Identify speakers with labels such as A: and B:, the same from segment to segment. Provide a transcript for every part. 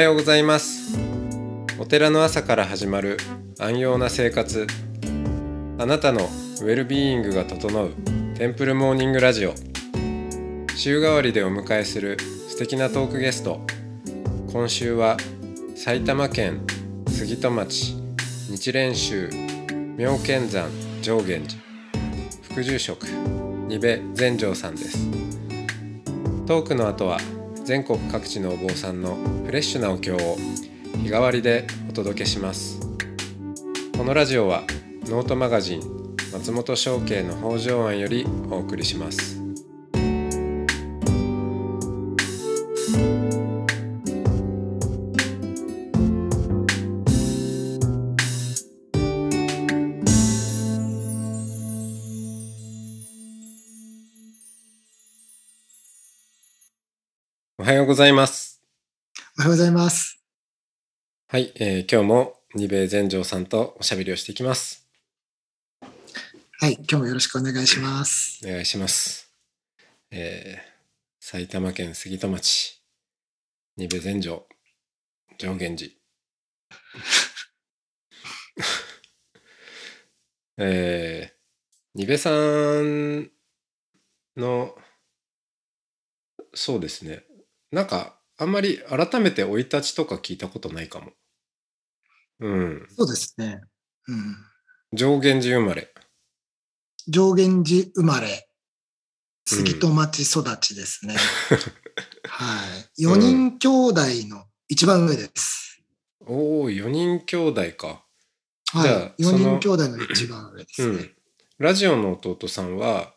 A: おはようございます。お寺の朝から始まる安養な生活。あなたのウェルビーイングが整うテンプルモーニングラジオ。週替わりでお迎えする素敵なトークゲスト。今週は埼玉県杉戸町日蓮宗妙見山上源寺。副住職二部全成さんです。トークの後は全国各地のお坊さんのフレッシュなお経を日替わりでお届けします。このラジオはノートマガジン松本商家の北条庵よりお送りします。おはようございます
B: おはようございます。
A: はい、えー今日も二部全成さんとおしゃべりをしていきます
B: はい、今日もよろしくお願いします。
A: お願いします。えー埼玉県杉戸町、二部全城、上源寺。えー、二部さんの、そうですね。なんか、あんまり改めて生い立ちとか聞いたことないかも。うん。
B: そうですね。うん。
A: 上源寺生まれ。
B: 上源寺生まれ、杉戸町育ちですね。はい。4人兄弟の一番上です。
A: おお、4人兄弟か。
B: はい。
A: じゃあ
B: 4
A: その
B: 人兄弟の一番上ですね。
A: うん。ラジオの弟さんは、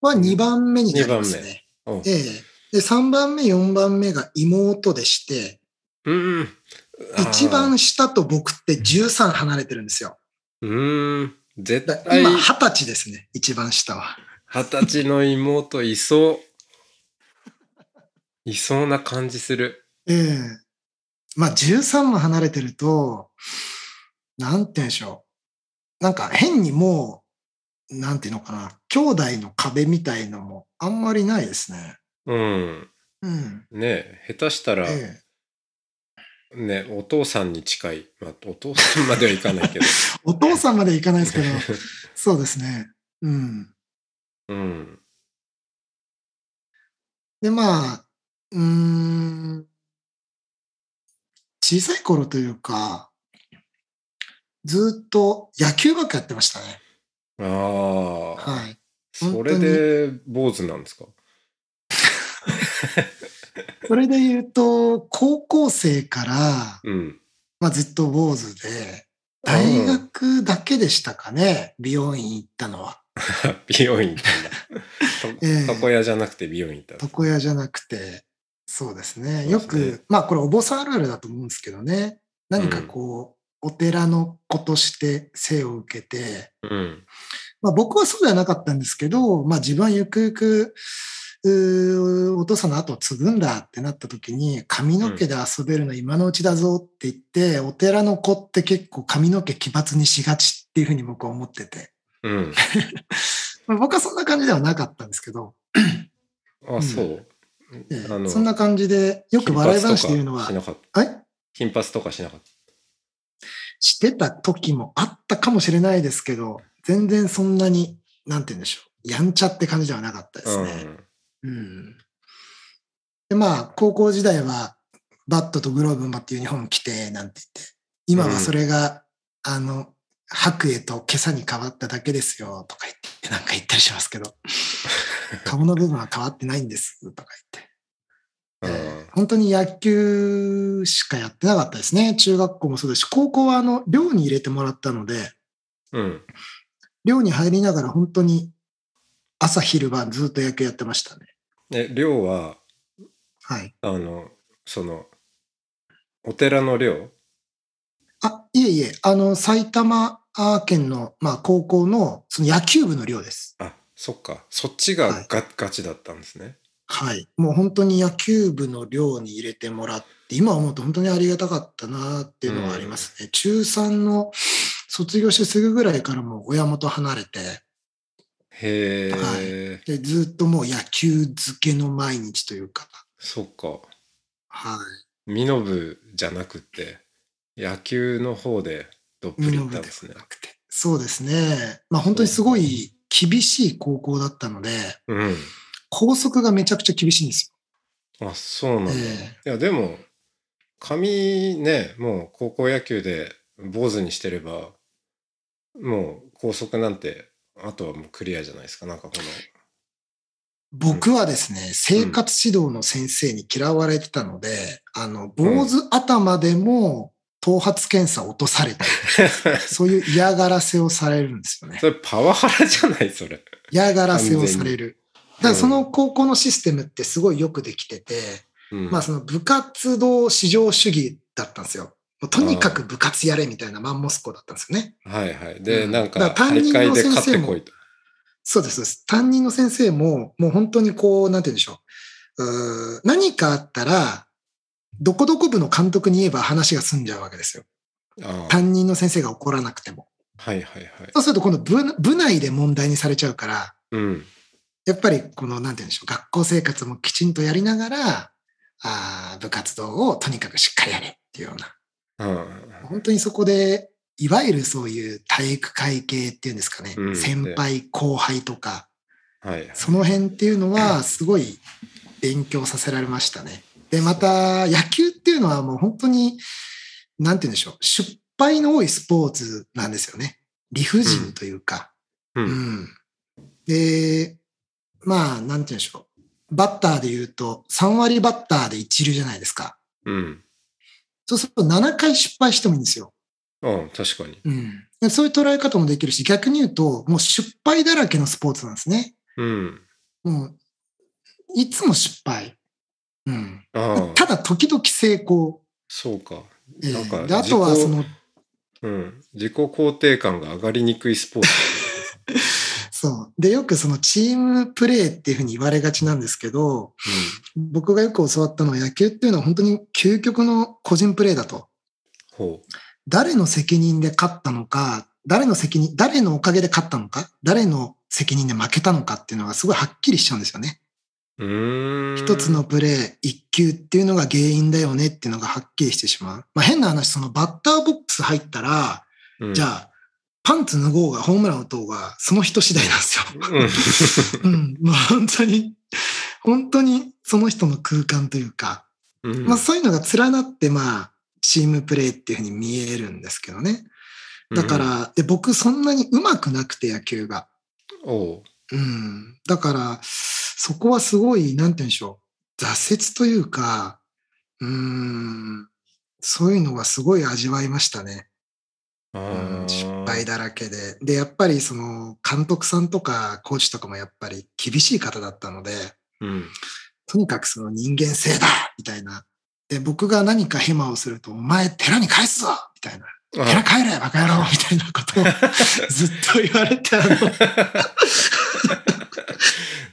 B: は2番目になりますね。
A: お
B: ええで、3番目、4番目が妹でして、
A: うんうん。
B: 一
A: あ
B: 番下と僕って13離れてるんですよ。
A: ー。うーん。絶
B: だ
A: 対、
B: 今、20歳ですね。一番下は。
A: 二十歳の妹いそう。いそうな感じする。
B: ええまあ、13も離れてると、なんて言うんでしょう。なんか変にもう、なんていうのかな、兄弟の壁みたいのもあんまりないですね。
A: うん。
B: うん。
A: ねえ、下手したら、
B: ええ
A: ね、お父さんに近い。まあ、お父さんまではいかないけど。
B: お父さんまでいかないですけど、そうですね。うん。
A: うん。
B: で、まあ、うーん、小さい頃というか、ずっと野球ばっかやってましたね。
A: ああ。
B: はい。
A: それで坊主なんですか？
B: それで言うと、高校生から、
A: うん。
B: まあ、ずっと坊主で、大学だけでしたかね、美容院行ったのは。
A: 美容院行ったんだ。床屋じゃなくて美容院行った。
B: 床屋じゃなくて、そうですね。よ
A: そうですね
B: く、まあこれお坊さんあるあるだと思うんですけどね。何かこう、お寺の子として生を受けて、
A: うん。
B: まあ僕はそうではなかったんですけど、まあ自分はゆくゆく、お父さんの後を継ぐんだってなった時に、髪の毛で遊べるの今のうちだぞって言って、お寺の子って結構髪の毛奇抜にしがちっていうふうに僕は思ってて。
A: うん。
B: 僕はそんな感じではなかったんですけど、
A: あ、そう。
B: ええ
A: あの
B: そんな感じで、よく笑い話で言うのは
A: 金、髪とかしなかった。し
B: てた時もあったかもしれないですけど、全然そんなに、なんて言うんでしょう。やんちゃって感じではなかったで。すね。うん。で、まあ、高校時代は、バットとグローブ持ってユニフォーム着て、なんて言って、今はそれが、あの、白衣と今朝に変わっただけですよ、とか言って、なんか言ったりしますけど、顔の部分は変わってないんです、とか言って。
A: うん。
B: 本当に野球しかやってなかったですね。中学校もそうですし、高校はあの、寮に入れてもらったので、
A: うん。
B: 寮に入りながら本当に朝昼晩ずっと野球やってましたね。
A: え、寮は、
B: はい。
A: あの、その、お寺の寮？
B: あ、いえいえ、あの、埼玉県の、まあ、高校の、その野球部の寮です。
A: あ、そっか。そっちが
B: はい
A: ガ,、ガチだったんですね。
B: はい。もう本当に野球部の寮に入れてもらって、今思うと本当にありがたかったなっていうのはありますね。中3の卒業してすぐぐらいからもう親元離れて、
A: へえ、
B: はで、ずっともう野球漬けの毎日というか、
A: そっか。
B: はい。
A: ミノブじゃなくて、野球の方でどっぷりいったんですね。
B: そうですね。まあ本当にすごい厳しい高校だったので、
A: うん。
B: 校則がめちゃくちゃ厳しいんです
A: あ、そうなん
B: よ。
A: だ。い
B: え
A: や、でも、髪ね、もう高校野球で坊主にしてれば、もう校則なんて、あとはもうクリアじゃないですか。なんかこの、
B: 僕はですね、生活指導の先生に嫌われてたので、あの、坊主頭でも頭髪検査を落とされたり、そういう嫌がらせをされるんですよね。
A: それパワハラじゃないそれ。
B: 嫌がらせをされる。だからその高校のシステムってすごいよくできてて、
A: うん、
B: まあその部活動至上主義だったんですよ。とにかく部活やれみたいなマンモス校だったんですよね。
A: はいはい。で、
B: うん
A: なんか、大
B: 任の
A: 会で勝
B: 先生も
A: ってこいと。
B: そうです、そうです。担任の先生も、もう本当にこう、なんて言うんでしょう。うー何かあったら、どこどこ部の監督に言えば話が済んじゃうわけですよ。担任の先生が怒らなくても。
A: はいはいはい。
B: そうすると今度部部内で問題にされちゃうから、
A: うん。
B: やっぱりこの、なんて言うんでしょう。学校生活もきちんとやりながら、あー部活動をとにかくしっかりやれっていうような。
A: うん
B: 本当にそこで、いわゆるそういう体育会系っていうんですかね。
A: うん
B: 先輩後輩とか、
A: はいはい。
B: その辺っていうのはすごい勉強させられましたね。で、また野球っていうのはもう本当に、なんて言うんでしょう。失敗の多いスポーツなんですよね。理不尽というか。
A: う。
B: うんん。で、まあ、なんて言うんでしょう。バッターで言うと、3割バッターで一流じゃないですか。
A: うん。
B: そうすると7回失敗してもいいんですよ。
A: うん、確かに。
B: うん。でそういう捉え方もできるし、逆に言うと、もう失敗だらけのスポーツなんですね。
A: うん。
B: もう、いつも失敗。うん。
A: ああ、
B: ただ、時々成功。
A: そうか。
B: ええ
A: なんか
B: であとは、
A: 自己
B: その、
A: うん。自己肯定感が上がりにくいスポーツ。
B: そう。で、よくそのチームプレーっていうふうに言われがちなんですけど、僕がよく教わったのは野球っていうのは本当に究極の個人プレーだと。
A: ほ
B: 誰の責任で勝ったのか、誰の責任、誰のおかげで勝ったのか、誰の責任で負けたのかっていうのがすごいはっきりしちゃうんですよね。一つのプレー、一球っていうのが原因だよねっていうのがはっきりしてしまう。まあ変な話、そのバッターボックス入ったら、
A: うん、
B: じゃあ、パンツ脱ごうがホームラン打とうが、その人次第なんですよ。うん。まあ本当に、本当にその人の空間というか、
A: うん。うん
B: まあそういうのが連なって、まあ、チームプレーっていうふうに見えるんですけどね。だか、ら、で僕そんなに上手くなくて野球が。
A: うう。
B: うん。だから、そこはすごい、なんて言うんでしょう。挫折というか、うん、そういうのがすごい味わいましたね。
A: あ
B: うん
A: ー
B: 失敗だらけで。で、やっぱりその監督さんとかコーチとかもやっぱり厳しい方だったので、
A: うん。
B: とにかくその人間性だみたいな。で、僕が何かヘマをすると、お前寺に返すぞみたいな。寺
A: あ
B: 帰れバカ野郎みたいなことを ずっと言われて、あの、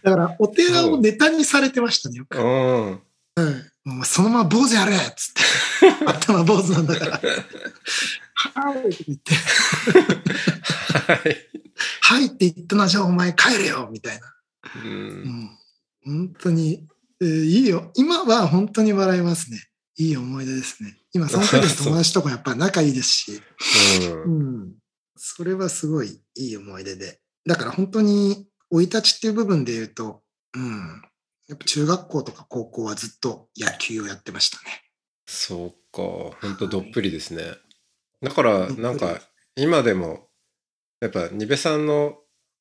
B: だからお寺をネタにされてましたね、よく。
A: うん。
B: うんもうそのまま坊主やれっつって。頭坊主なんだから。はいって言って、
A: はい。
B: はいって言ったな、じゃあお前帰れよみたいな。
A: う。
B: うんん、本当に、えーいいよ。今は本当に笑いますね。いい思い出ですね。今、その時の友達とかやっぱり仲いいですし、
A: うん
B: うん。それはすごいいい思い出で。だから本当に、生い立ちっていう部分で言うと、うん。やっぱ中学校とか高校はずっと野球をやってましたね。
A: そうか。ほんとどっぷりですね。だから、なんか、今でも、やっぱ、ニベさんの、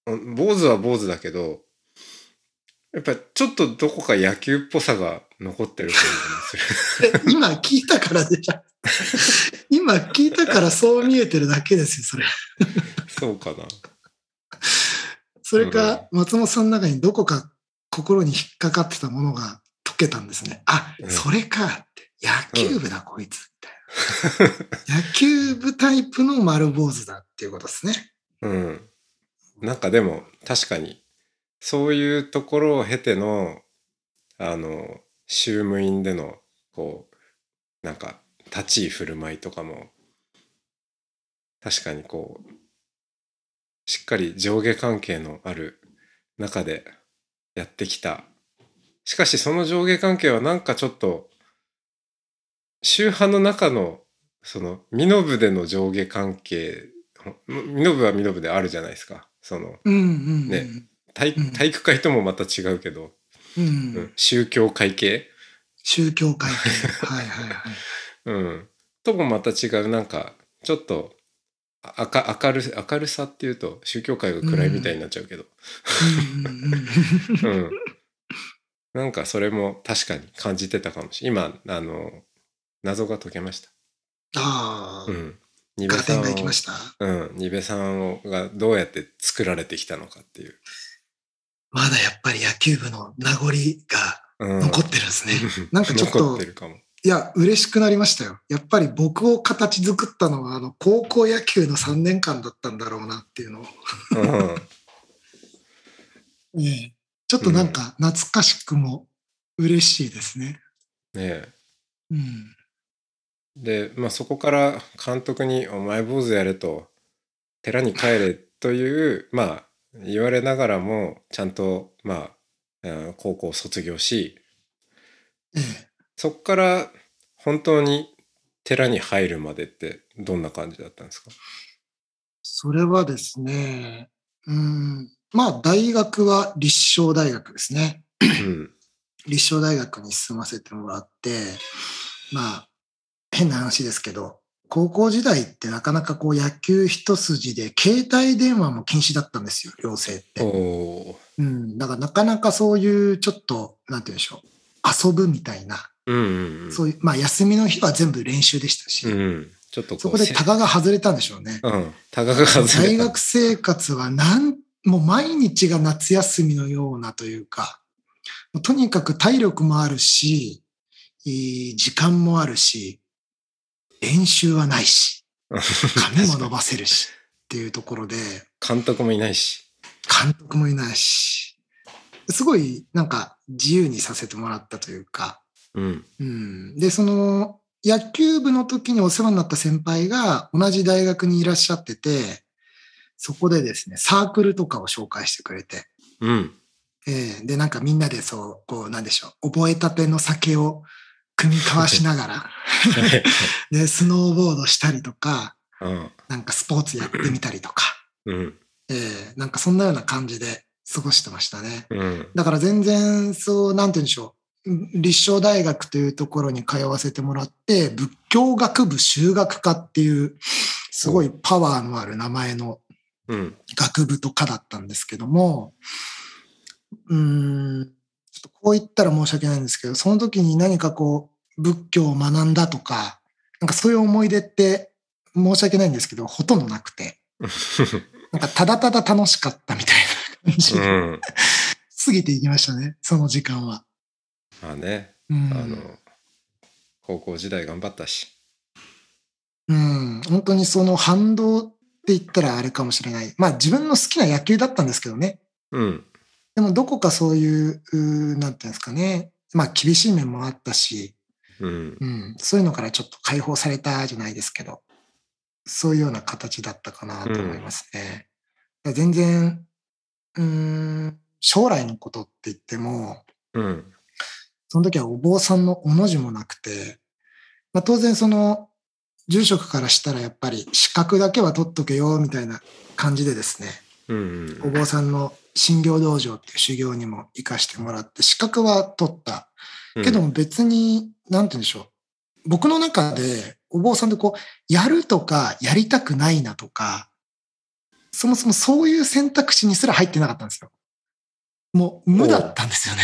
A: うん坊主は坊主だけど、やっぱちょっとどこか野球っぽさが残ってる感じがする。
B: え今聞いたからでしょ。今聞いたからそう見えてるだけですよ、それ。
A: そうかな。
B: それか、松本さんの中にどこか心に引っかかってたものが解けたんですね。あ、
A: うん
B: それかって。野球部だ、こいつ。みたいな。野球部タイプの丸坊主だっていうことですね。
A: うん。なんかでも、確かに、そういうところを経ての、あの、宗務員での、こう、なんか、立ち居振る舞いとかも、確かにこう、しっかり上下関係のある中でやってきた。しかしその上下関係はなんかちょっと、宗派の中のその身延での上下関係身延は身延であるじゃないですかその。ね体
B: うん
A: 体育会ともまた違うけど、
B: うん。
A: うん宗教会系、
B: 宗教会系。はいはいはい。
A: うん、ともまた違うなんかちょっとあか明る明るさっていうと宗教界が暗いみたいになっちゃうけど、
B: うんうん
A: なんかそれも確かに感じてたかもしれない今あの謎が解けました。
B: ああ
A: う、ん、ニ
B: ガーテン
A: ベさん。うん、さんをがどうやって作られてきたのかっていう。
B: まだやっぱり野球部の名残が
A: うん、
B: 残ってるんですね。なんかちょっと。いや、嬉しくなりましたよ。やっぱり僕を形作ったのは、あの、高校野球の3年間だったんだろうなっていうのを。
A: うん
B: ちょっとなんか懐かしくも嬉しいですね。
A: ね
B: うん。
A: えで、まあ、そこから監督に「お前坊主やれ」と「寺に帰れ」というまあ言われながらもちゃんとまあうん高校を卒業し
B: ええ。
A: そこから本当に寺に入るまでってどんな感じだったんですか？
B: それはですね、うん。まあ、大学は立正大学ですね。
A: うん
B: 立正大学に進ませてもらって、まあ、変な話ですけど、高校時代ってなかなかこう野球一筋で、携帯電話も禁止だったんですよ、寮生って。うん。だからなかなかそういうちょっと、なんて言うんでしょう、遊ぶみたいな、
A: うんうんうん
B: そういう、まあ休みの日は全部練習でしたし、
A: うんちょっと
B: そこでタガが外れたんでしょうね。
A: うんタガが外れた
B: 大学生活はなん、もう毎日が夏休みのようなというか、とにかく体力もあるし、時間もあるし、練習はないし、髪も伸ばせるしっていうところで、
A: 監督もいないし。
B: 監督もいないし、すごいなんか自由にさせてもらったというか、
A: うん。
B: うん、で、その野球部の時にお世話になった先輩が同じ大学にいらっしゃってて、そこでですね、サークルとかを紹介してくれて、
A: うん。
B: ええ。で、なんかみんなでそう、こう、なんでしょう、覚えたての酒を組み交わしながら、で、スノーボードしたりとか、
A: うん。
B: なんかスポーツやってみたりとか、
A: うん。
B: ええなんかそんなような感じで過ごしてましたね。
A: うん。
B: だから全然、そう、なんて言うんでしょう。立正大学というところに通わせてもらって、仏教学部修学科っていう、すごいパワーのある名前の
A: うん。
B: 学部と科だったんですけども、うーん、ちょっとこう言ったら申し訳ないんですけど、その時に何かこう、仏教を学んだとか、なんかそういう思い出って申し訳ないんですけど、ほとんどなくて、なんかただただ楽しかったみたいな感じで、
A: うん。
B: 過ぎていきましたね、その時間は。
A: まあね
B: うん、
A: あの高校時代頑張ったし。
B: うん、本当にその反動って言ったらあれかもしれない。まあ自分の好きな野球だったんですけどね。
A: うん
B: でもどこかそういう、なんていうんですかね。まあ厳しい面もあったし、
A: うん。
B: うん、そういうのからちょっと解放されたじゃないですけど、そういうような形だったかなと思いますね。全然、うーん、将来のことって言っても、
A: うん。
B: その時はお坊さんのおの字もなくて、まあ、当然その住職からしたらやっぱり資格だけは取っとけよみたいな感じでですね、
A: うん。
B: お坊さんの信行道場っていう修行にも行かしてもらって資格は取った。けども別に、なんて言うんでしょう。僕の中でお坊さんでこう、やるとかやりたくないなとか、そもそもそういう選択肢にすら入ってなかったんですよ。もう無だったんですよね。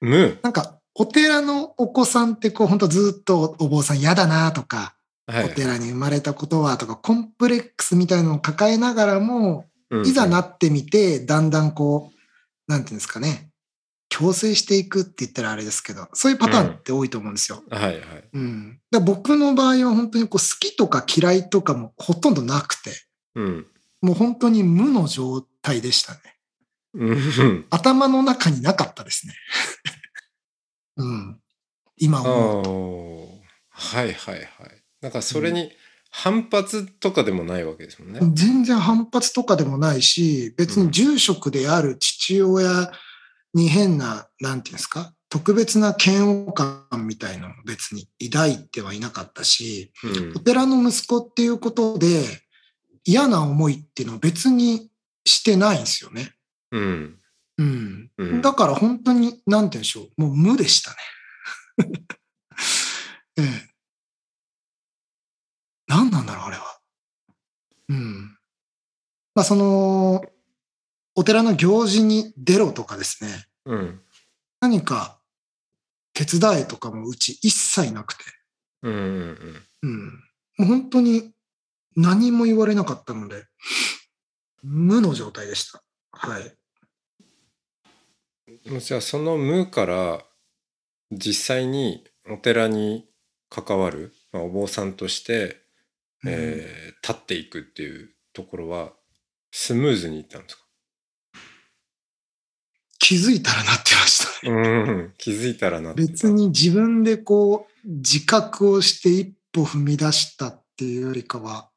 A: 無
B: なんか、お寺のお子さんってこう、本当ずっとお坊さん嫌だなとか、
A: はい
B: お寺に生まれたことはとか、コンプレックスみたいなのを抱えながらも、
A: うん
B: いざなってみて、だんだんこう、なんていうんですかね、強制していくって言ったらあれですけど、そういうパターンって多いと思うんですよ。
A: はいはい
B: うん。だ僕の場合は本当にこう好きとか嫌いとかもほとんどなくて、
A: うん
B: もう本当に無の状態でしたね。
A: うん
B: 頭の中になかったですね。うん。今
A: あ
B: 思うと。
A: ーはいはいはいなんかそれに反発とかでもないわけですもんね
B: 全然反発とかでもないし、別に住職である父親に変な、なんていうんですか、特別な嫌悪感みたいなのも別に抱いてはいなかったし、
A: うん
B: お寺の息子っていうことで嫌な思いっていうのを別にしてないんですよね。
A: うん。
B: うん。
A: うん
B: だから本当に、なんて言うんでしょう。もう無でしたね。ええ。何なんだろう、あれは。うん。まあ、その、お寺の行事に出ろとかですね。
A: うん。
B: 何か手伝えとかもうち一切なくて。
A: うん。うん。
B: うん。もう本当に何も言われなかったので、無の状態でした。はい。
A: じゃあその無から実際にお寺に関わる、まあ、お坊さんとして、えー立っていくっていうところはスムーズにいったんですか？
B: 気づいたらなってました。ね。
A: うん。気づいたらなってた。
B: 別に自分でこう、自覚をして一歩踏み出したっていうよりかは、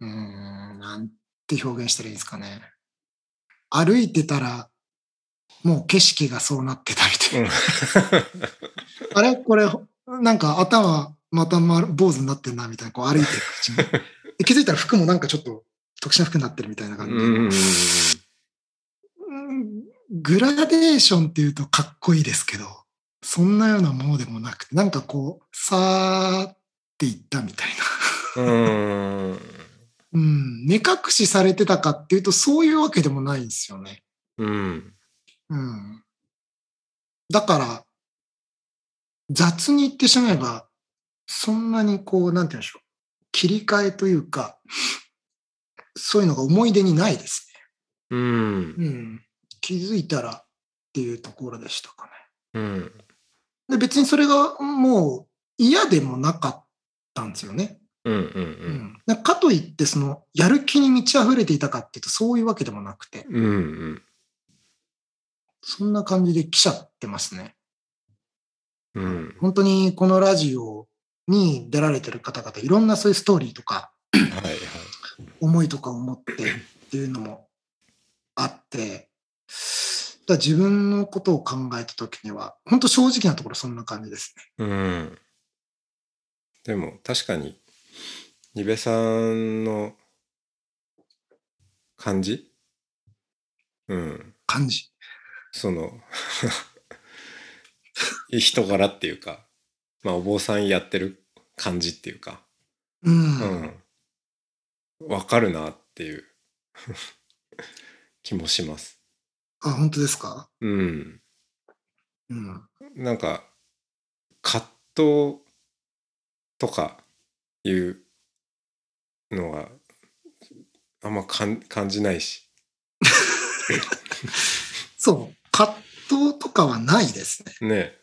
B: うーん、なんて表現したらいいんですかね。歩いてたら、もう景色がそうなってたみたいな。あれ？これ、なんか頭、また丸坊主になってんな、みたいな、こう歩いていくうちに。で気づいたら服もなんかちょっと特殊な服になってるみたいな感じで。グラデーションっていうとかっこいいですけど、そんなようなものでもなくて、なんかこう、さーっていったみたいな。
A: うん
B: うん、目隠しされてたかっていうと、そういうわけでもないんですよね。
A: うん
B: うん。だから、雑に言ってしまえば、そんなにこう、なんて言うんでしょう。切り替えというか、そういうのが思い出にないです
A: うん
B: ね。うん。気づいたらっていうところでしたかね。
A: うん
B: で別にそれがもう嫌でもなかったんですよね。
A: うんうんう
B: うんん、かといってそのやる気に満ち溢れていたかっていうとそういうわけでもなくて
A: うんうん
B: そんな感じで来ちゃってますね。
A: うん
B: 本当にこのラジオに出られてる方々いろんなそういうストーリーとか
A: はいはい。
B: 思いとかを持ってっていうのもあってだ自分のことを考えた時には本当正直なところそんな感じですね。
A: うん。でも確かにニベさんの感じ？うん。
B: 感じ。
A: その 人柄っていうかまあお坊さんやってる感じっていうか
B: うん。
A: うんわかるなっていう 気もします
B: あ本当ですか？
A: うん
B: うん。
A: なんか葛藤とかいうのがあんまかん感じないし
B: そう。葛藤とかはないですね。
A: ね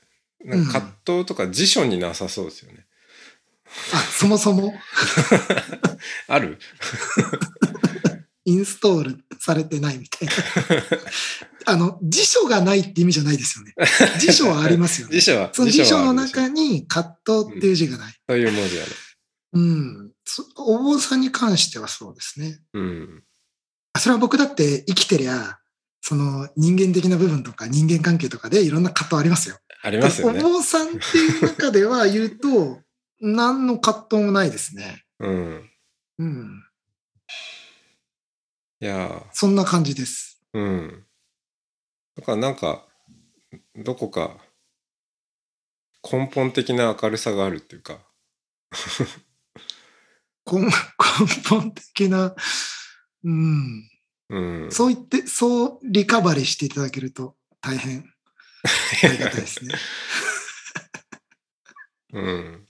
A: なんか葛藤とか辞書になさそうですよね。
B: あ、そもそも？
A: ある？
B: インストールされてないみたいな。あの、辞書がないって意味じゃないですよね。辞書はありますよね
A: 辞。書は
B: その辞書の中に葛藤っていう字がない。
A: そういう文字ある。
B: うん。そお坊さんに関してはそうですね。
A: うん。
B: あそれは僕だって生きてりゃ、その人間的な部分とか人間関係とかでいろんな葛藤ありますよ。
A: ありますよね
B: お。坊さんっていう中では言うと、何の葛藤もないですね。
A: うん。
B: うん。
A: いや
B: そんな感じです。
A: ーうん。だからなんかどこか根本的な明るさがあるっていうか。
B: 根 根本的な、うん。
A: うん。
B: そう言って、そうリカバリーしていただけると大変ありがたいですね。
A: うん。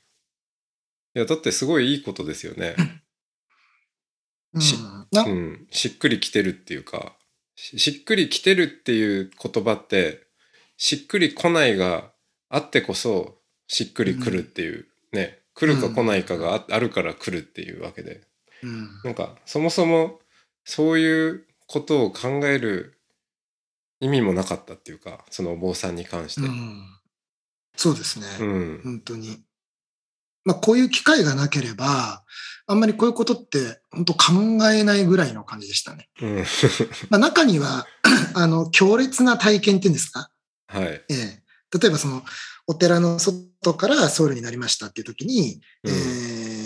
A: いやだってすごいいいことですよね。
B: うん
A: し
B: な
A: うん、しっくりきてるっていうかししっくりきてるっていう言葉ってしっくり来ないがあってこそしっくりくるっていう、ね来るか来ないかがああるから来るっていうわけで
B: うん
A: なんかそもそもそういうことを考える意味もなかったっていうかそのお坊さんに関して。
B: うんそうですね。
A: うん
B: 本当に。まあ、こういう機会がなければ、あんまりこういうことって本当考えないぐらいの感じでしたね。
A: うん
B: まあ、中には、あの、強烈な体験っていうんですか？
A: はい。
B: ええ。例えばその、お寺の外から僧侶になりましたっていう時に、
A: うん
B: え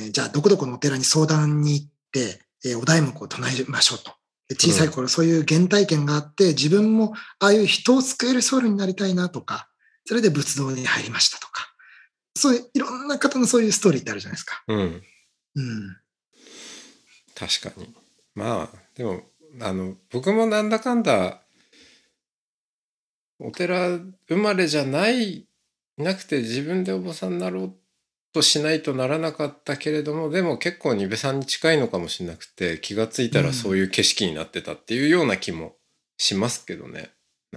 B: ーじゃあどこどこのお寺に相談に行って、えーお題目を唱えましょうと。で小さい頃そういう原体験があって、自分もああいう人を救える僧侶になりたいなとか、それで仏道に入りましたとか、そういういろんな方のそういうストーリーってあるじゃないですか。
A: うん。
B: うん。
A: 確かに。まあ、でも、あの、僕もなんだかんだ、お寺生まれじゃない、なくて自分でお坊さんになろうとしないとならなかったけれども、でも結構ニベさんに近いのかもしれなくて、気がついたらそういう景色になってたっていうような気もしますけどね。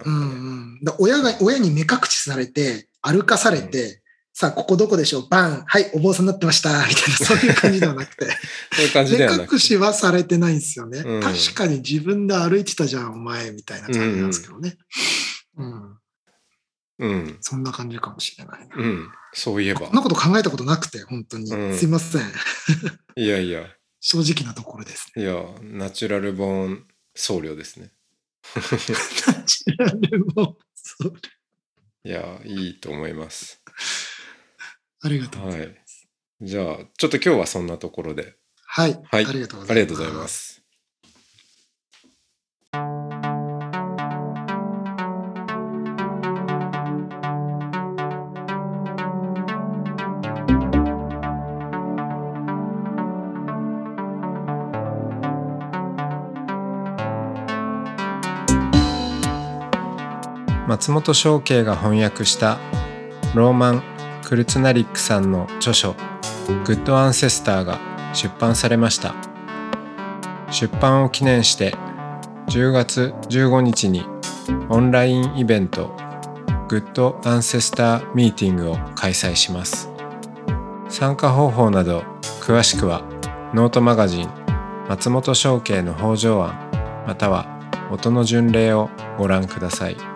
B: うん
A: ね
B: うん、だ親が、親に目隠しされて、歩かされて、さあ、ここどこでしょう？バンはい、お坊さんになってました みたいな、そういう感じではなくて。
A: そういう感じ
B: 目隠しはされてないんですよね。
A: うん
B: 確かに自分で歩いてたじゃん、お前、みたいな感じなんですけどね。うん。
A: うん。
B: そんな感じかもしれないな。
A: うん。そういえば
B: こん。なこと考えたことなくて、本当に。
A: うん
B: すいません。
A: いやいや、
B: 正直なところですね。
A: いや、ナチュラルボーン僧侶ですね。
B: ナチュラルもそう
A: いや、いいと思います。
B: ありがとうございます。
A: はい。じゃあ、ちょっと今日はそんなところで。
B: はい。
A: はい
B: ありがとうございます。
A: 松本紹圭が翻訳したローマン・クルツナリックさんの著書「グッド・アンセスター」が出版されました。出版を記念して10月15日にオンラインイベント「グッド・アンセスター・ミーティング」を開催します。参加方法など詳しくはノートマガジン松本紹圭の方丈庵または音の巡礼をご覧ください。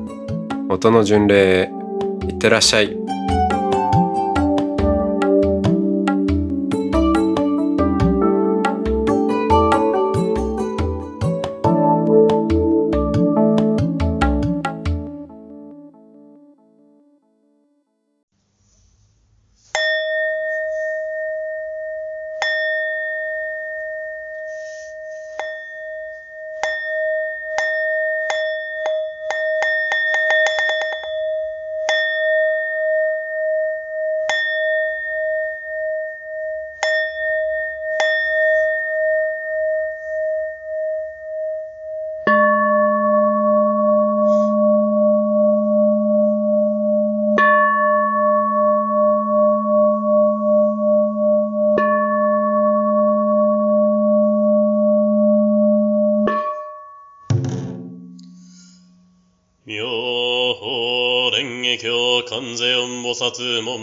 A: 音の巡礼へいってらっしゃい。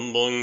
C: 薩門本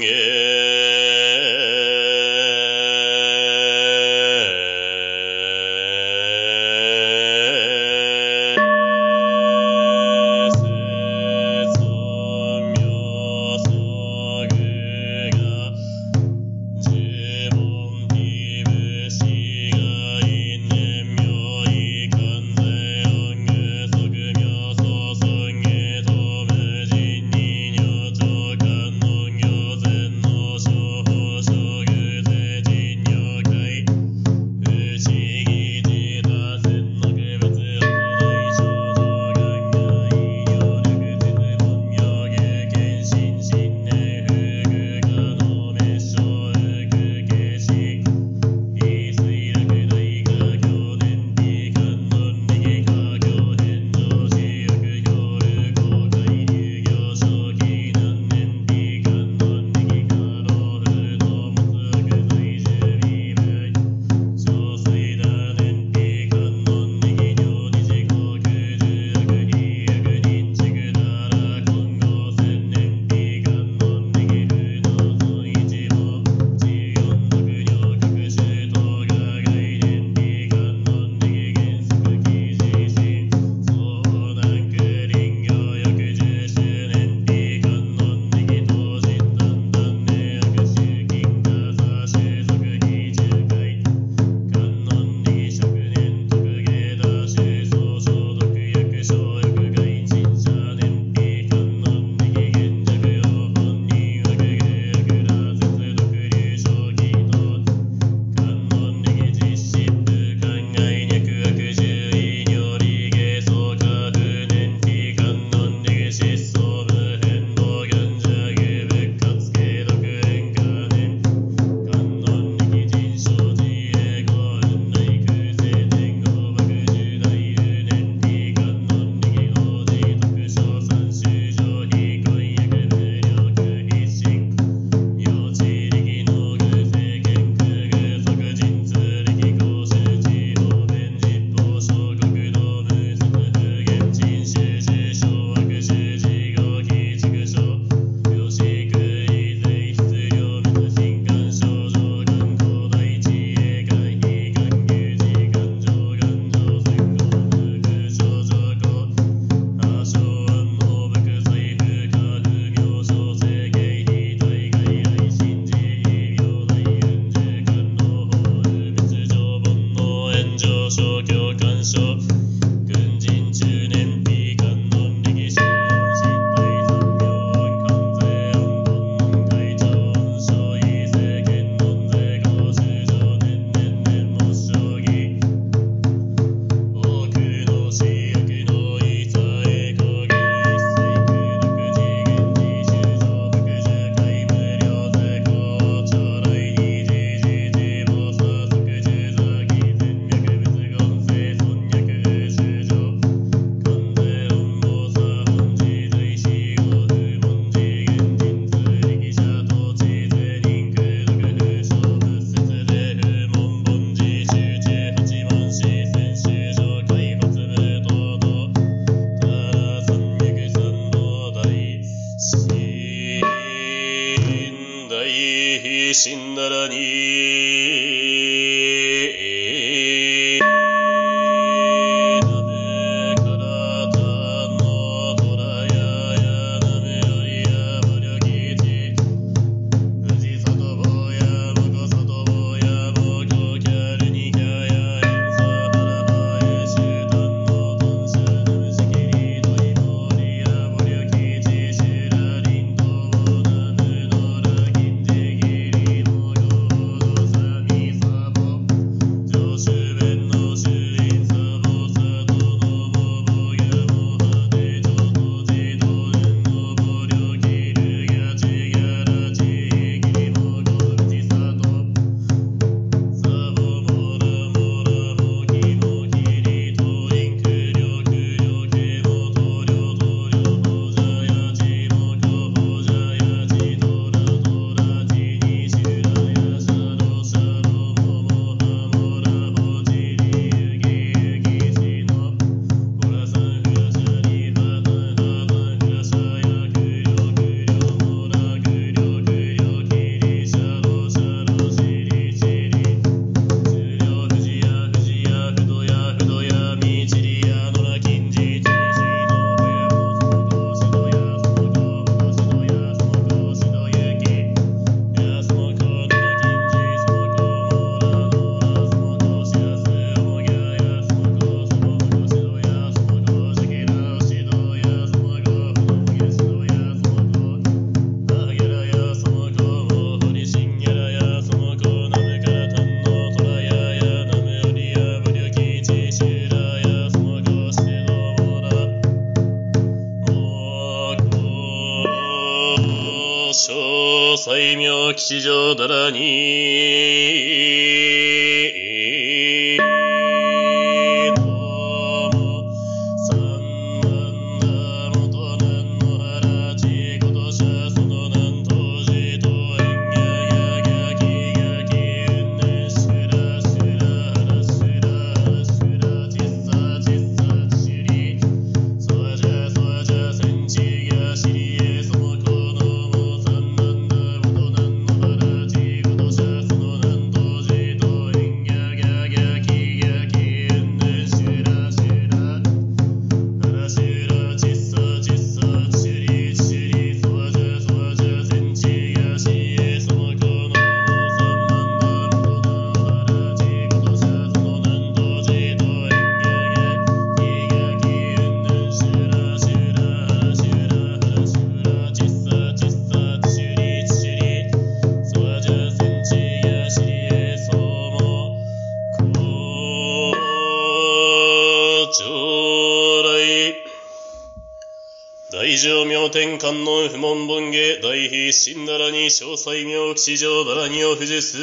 C: 吉祥だらに。玄関の不問本下、大非神ならに、詳細妙気上ならにを不じす、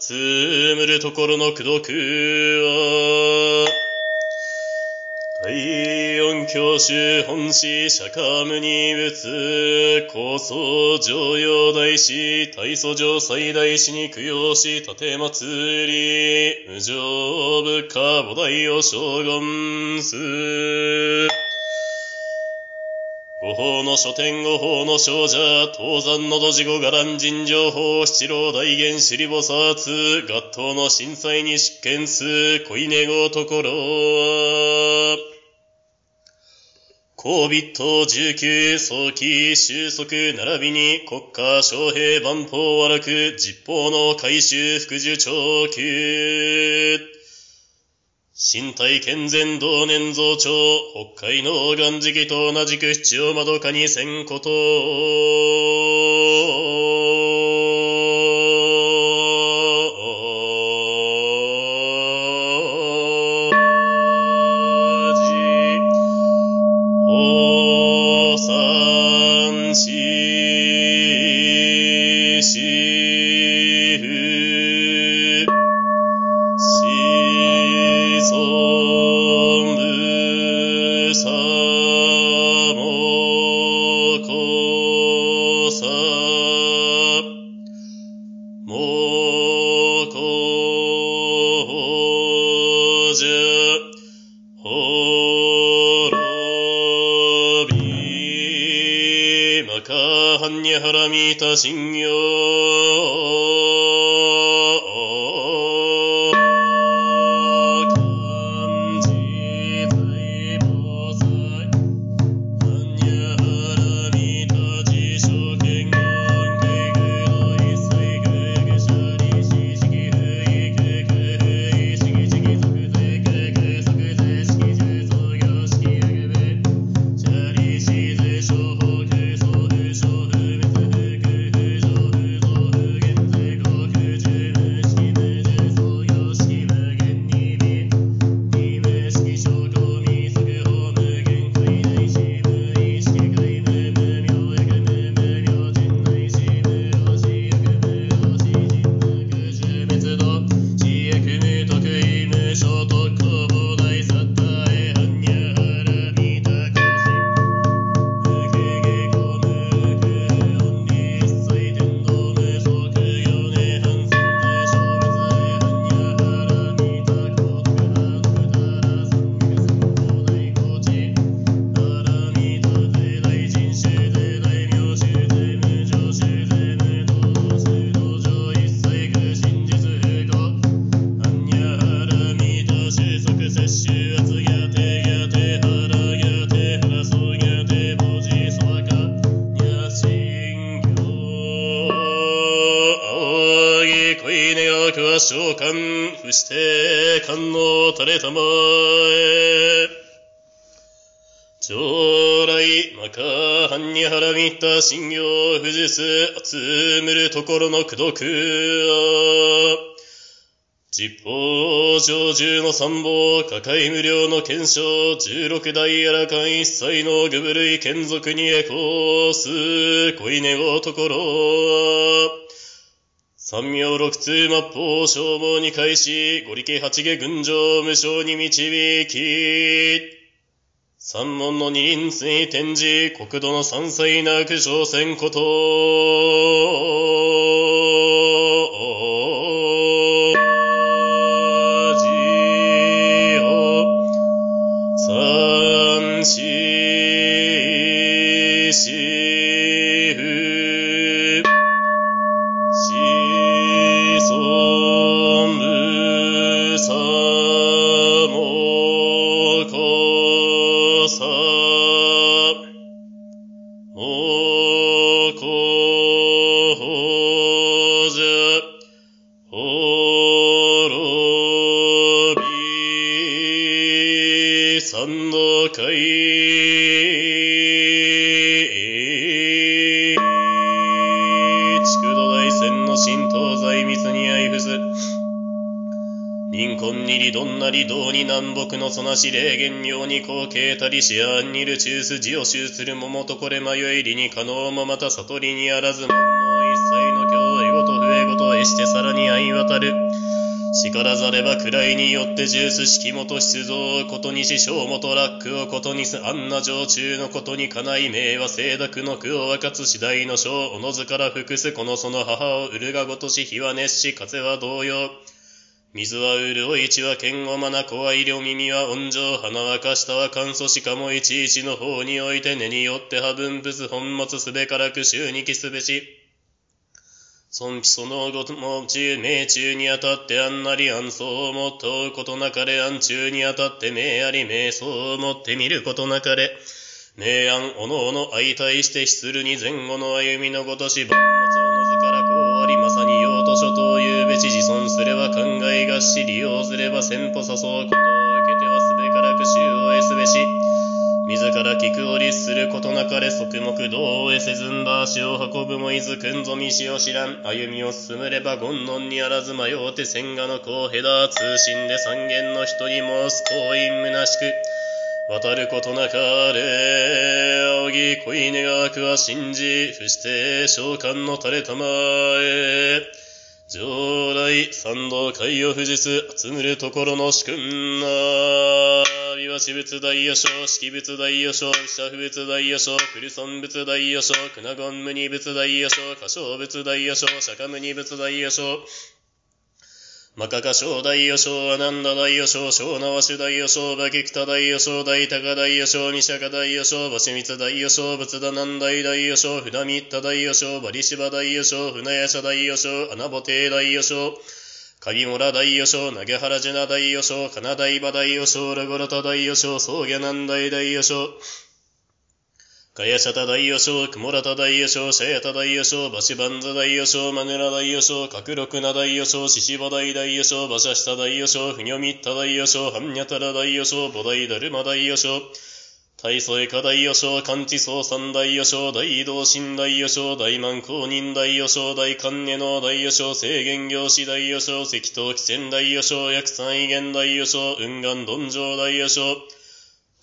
C: 集むるところの苦毒は、第四教主本師釈迦無二仏、高僧常用大師、大祖上最大師に供養し、盾祭り、無常部下菩提を将軍す。五法の書店五法の少女、東山の土地五伽藍人情報、七郎大元尻菩薩、合頭の震災に執権す、恋寝ごところは、COVID 19早期収束並びに国家将平万法悪く実法の回収副受長級。身体健全同年増長、北海の岩石と同じく七を窓かにせんこと。喚不して観音垂れたまえ。将来、まか、般若腹みった信行不実、集むるところの苦毒、実法上十の三宝、抱え無料の検証、十六代あらかん一切の具部類眷属にエコース、恋願うところ、三名六通末法消耗に開し、五力八下群青無償に導き、三門の二輪水天示、国土の三歳なく挑戦こと、三の会。筑土大戦の神東西密に相伏す。民婚にりどんなり道に南北のそなし霊言用に後継たりしあんにる中筋を集する桃とこれ迷いりに可能もまた悟りにあらず。もんの一切の教えごと笛ごとえしてさらに相渡る。叱らざれば位によって重視式元出造ことにし小元ラックをことにすあんな常駐のことにかない名は清濁の句を分かつ次第の章おのずから複すこのその母を売るがごとし日は熱し風は同様。水は潤い血は剣をまな子は医療耳は温情花はかしたは乾燥しかもいちいちの方において根によっては分物本物すべからく週にきすべし。尊卑そのごとも中命中にあたってあんなり安相をもっとうことなかれ安中にあたって命あり命相をもって見ることなかれ。明暗おのおの相対して失るに前後の歩みのごとし万物おのずからこうありまさに用途書というべち自尊すれば考えがし利用すれば先歩誘うことを受けてはすべからく衆を得すべし。聞くを律することなかれ側目道を得せずんば足を運ぶもいずくんぞみしを知らん歩みを進めれば言論にあらず迷うて千賀の子をへだ通信で三軒の一人に申す行員虚しく渡ることなかれ仰ぎ恋願くは信じ伏して召喚の垂れたま常来三道海を富士す集むるところの主君な美和私物大予想式物大予称社不物大予想クリソン物大予想クナゴン無二物大予想歌唱物大予想釈迦無二物大予想マカカ小大予小アナンダ大予小小縄種大予小バキクタ大予小大高大予小ニシャカ大予小バシミツ大予小仏田南大大予小船見った大予小バリシバ大予小船屋社大予小穴ぼて大予小鍵村大予小投げ原ジュナ大予小金大場大予小ラゴロタ大予小草下南大大予小ガヤシャタ大予小、クモラタ大予小、シャヤタ大予小、バシバンザ大予小、マネラ大予小、カクロクナ大予小、シシバ大大予小、バシャシタ大予小、フニョミッタ大予小、ハンニャタラ大予小、ボダイダルマ大予小、大ソエカ大予小、カンチソウサン大予小、大移動神大予小、大満公認大予小、大観音の大予小、制限業師大予小、赤頭汽船大予小、薬三威厳大予小、雲岩鈍上大予小、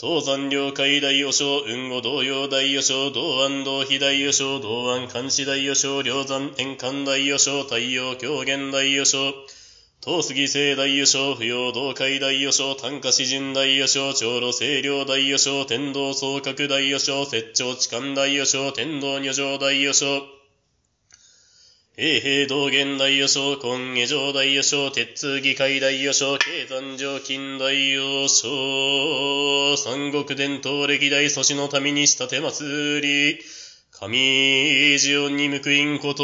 C: 東山領海大予小、雲後同様大予小、道安道非大予小、道安監視大予小、梁山円環大予小、太陽狂言大予小、東杉聖大予小、不要道海大予小、単価詩人大予小、長老清涼大予小、天道総閣大予小、摂長痴漢大予小、天道女上大予小、永平道元大予想、今下上大予想、鉄議会大予想、経山上近大予想、三国伝統歴代祖師の民にした手祭り、神ジオンに報いんこと、